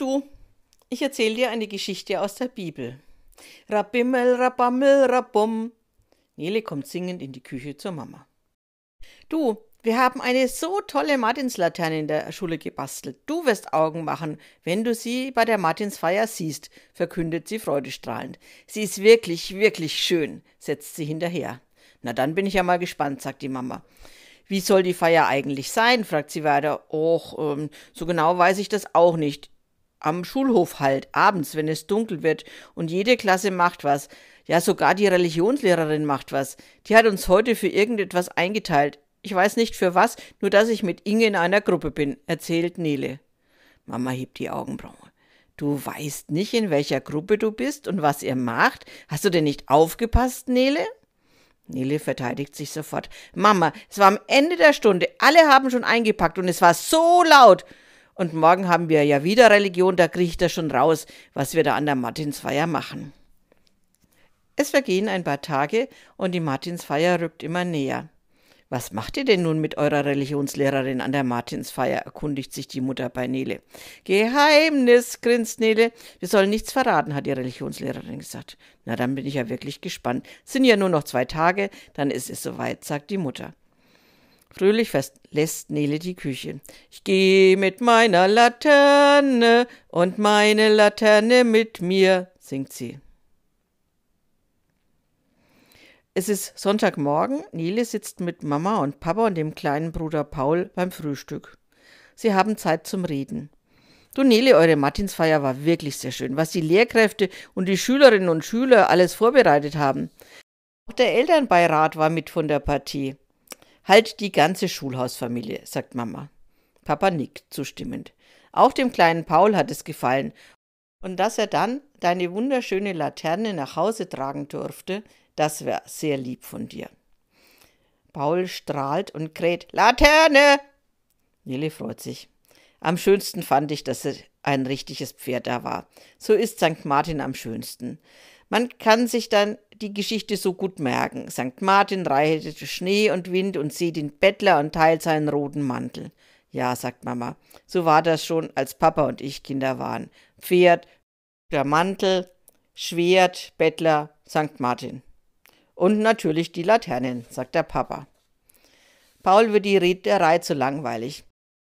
Du, ich erzähle dir eine Geschichte aus der Bibel. Rabimmel, rabammel, rabum. Nele kommt singend in die Küche zur Mama. Du, wir haben eine so tolle Martinslaterne in der Schule gebastelt. Du wirst Augen machen, wenn du sie bei der Martinsfeier siehst, verkündet sie freudestrahlend. Sie ist wirklich, wirklich schön, setzt sie hinterher. Na dann bin ich ja mal gespannt, sagt die Mama. Wie soll die Feier eigentlich sein? fragt sie weiter. Och, ähm, so genau weiß ich das auch nicht am Schulhof halt, abends, wenn es dunkel wird und jede Klasse macht was. Ja, sogar die Religionslehrerin macht was. Die hat uns heute für irgendetwas eingeteilt. Ich weiß nicht für was, nur dass ich mit Inge in einer Gruppe bin, erzählt Nele. Mama hebt die Augenbraue. Du weißt nicht, in welcher Gruppe du bist und was ihr macht? Hast du denn nicht aufgepasst, Nele? Nele verteidigt sich sofort. Mama, es war am Ende der Stunde. Alle haben schon eingepackt und es war so laut. Und morgen haben wir ja wieder Religion, da kriege ich das schon raus, was wir da an der Martinsfeier machen. Es vergehen ein paar Tage und die Martinsfeier rückt immer näher. Was macht ihr denn nun mit eurer Religionslehrerin an der Martinsfeier? erkundigt sich die Mutter bei Nele. Geheimnis, grinst Nele. Wir sollen nichts verraten, hat die Religionslehrerin gesagt. Na, dann bin ich ja wirklich gespannt. Sind ja nur noch zwei Tage, dann ist es soweit, sagt die Mutter. Fröhlich verlässt Nele die Küche. Ich gehe mit meiner Laterne und meine Laterne mit mir, singt sie. Es ist Sonntagmorgen. Nele sitzt mit Mama und Papa und dem kleinen Bruder Paul beim Frühstück. Sie haben Zeit zum Reden. Du Nele, eure Martinsfeier war wirklich sehr schön, was die Lehrkräfte und die Schülerinnen und Schüler alles vorbereitet haben. Auch der Elternbeirat war mit von der Partie. Halt die ganze Schulhausfamilie, sagt Mama. Papa nickt zustimmend. Auch dem kleinen Paul hat es gefallen. Und dass er dann deine wunderschöne Laterne nach Hause tragen durfte, das wäre sehr lieb von dir. Paul strahlt und kräht Laterne. Nele freut sich. Am schönsten fand ich, dass ein richtiges Pferd da war. So ist St. Martin am schönsten. Man kann sich dann die Geschichte so gut merken. St. Martin reitete Schnee und Wind und sieht den Bettler und teilt seinen roten Mantel. Ja, sagt Mama, so war das schon, als Papa und ich Kinder waren. Pferd, der Mantel, Schwert, Bettler, St. Martin. Und natürlich die Laternen, sagt der Papa. Paul wird die Reiterei zu langweilig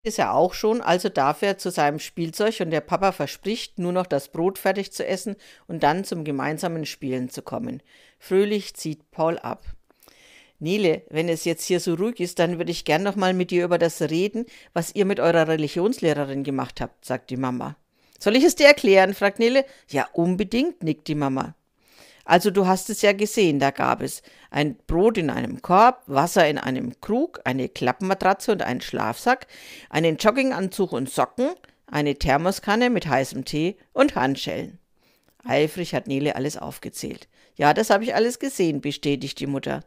ist er auch schon, also darf er zu seinem Spielzeug und der Papa verspricht, nur noch das Brot fertig zu essen und dann zum gemeinsamen Spielen zu kommen. Fröhlich zieht Paul ab. Nele, wenn es jetzt hier so ruhig ist, dann würde ich gern noch mal mit dir über das reden, was ihr mit eurer Religionslehrerin gemacht habt, sagt die Mama. Soll ich es dir erklären? fragt Nele. Ja, unbedingt, nickt die Mama. Also du hast es ja gesehen, da gab es ein Brot in einem Korb, Wasser in einem Krug, eine Klappmatratze und einen Schlafsack, einen Jogginganzug und Socken, eine Thermoskanne mit heißem Tee und Handschellen. Eifrig hat Nele alles aufgezählt. Ja, das habe ich alles gesehen, bestätigt die Mutter.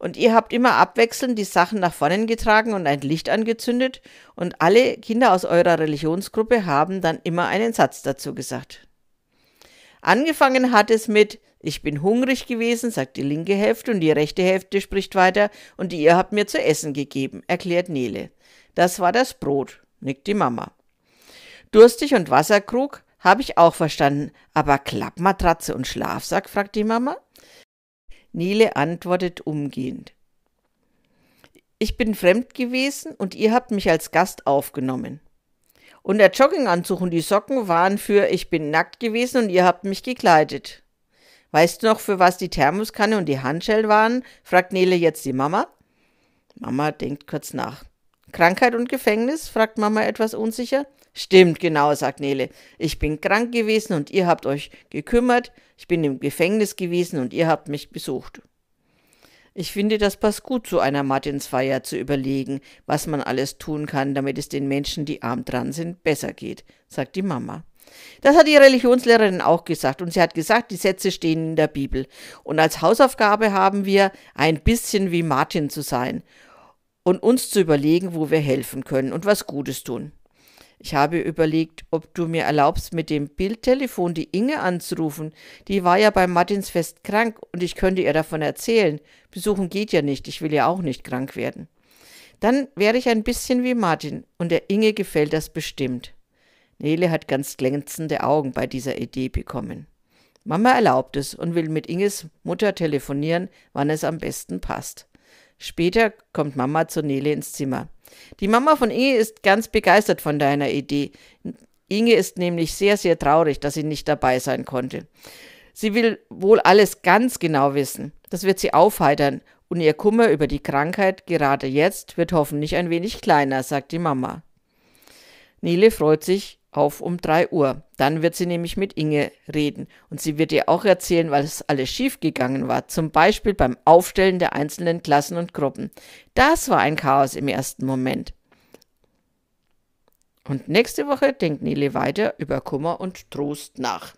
Und ihr habt immer abwechselnd die Sachen nach vorne getragen und ein Licht angezündet, und alle Kinder aus eurer Religionsgruppe haben dann immer einen Satz dazu gesagt. Angefangen hat es mit ich bin hungrig gewesen, sagt die linke Hälfte, und die rechte Hälfte spricht weiter, und ihr habt mir zu essen gegeben, erklärt Nele. Das war das Brot, nickt die Mama. Durstig und Wasserkrug habe ich auch verstanden, aber Klappmatratze und Schlafsack, fragt die Mama. Nele antwortet umgehend. Ich bin fremd gewesen und ihr habt mich als Gast aufgenommen. Und der Jogginganzug und die Socken waren für ich bin nackt gewesen und ihr habt mich gekleidet. Weißt du noch, für was die Thermoskanne und die Handschellen waren? fragt Nele jetzt die Mama. Mama denkt kurz nach. Krankheit und Gefängnis? fragt Mama etwas unsicher. Stimmt, genau, sagt Nele. Ich bin krank gewesen und ihr habt euch gekümmert. Ich bin im Gefängnis gewesen und ihr habt mich besucht. Ich finde, das passt gut zu einer Martinsfeier zu überlegen, was man alles tun kann, damit es den Menschen, die arm dran sind, besser geht, sagt die Mama. Das hat die Religionslehrerin auch gesagt und sie hat gesagt, die Sätze stehen in der Bibel. Und als Hausaufgabe haben wir, ein bisschen wie Martin zu sein und uns zu überlegen, wo wir helfen können und was Gutes tun. Ich habe überlegt, ob du mir erlaubst, mit dem Bildtelefon die Inge anzurufen. Die war ja beim Martinsfest krank und ich könnte ihr davon erzählen. Besuchen geht ja nicht, ich will ja auch nicht krank werden. Dann wäre ich ein bisschen wie Martin und der Inge gefällt das bestimmt. Nele hat ganz glänzende Augen bei dieser Idee bekommen. Mama erlaubt es und will mit Inges Mutter telefonieren, wann es am besten passt. Später kommt Mama zu Nele ins Zimmer. Die Mama von Inge ist ganz begeistert von deiner Idee. Inge ist nämlich sehr, sehr traurig, dass sie nicht dabei sein konnte. Sie will wohl alles ganz genau wissen. Das wird sie aufheitern und ihr Kummer über die Krankheit gerade jetzt wird hoffentlich ein wenig kleiner, sagt die Mama. Nele freut sich auf um drei Uhr. Dann wird sie nämlich mit Inge reden und sie wird ihr auch erzählen, was alles schiefgegangen war, zum Beispiel beim Aufstellen der einzelnen Klassen und Gruppen. Das war ein Chaos im ersten Moment. Und nächste Woche denkt Nele weiter über Kummer und Trost nach.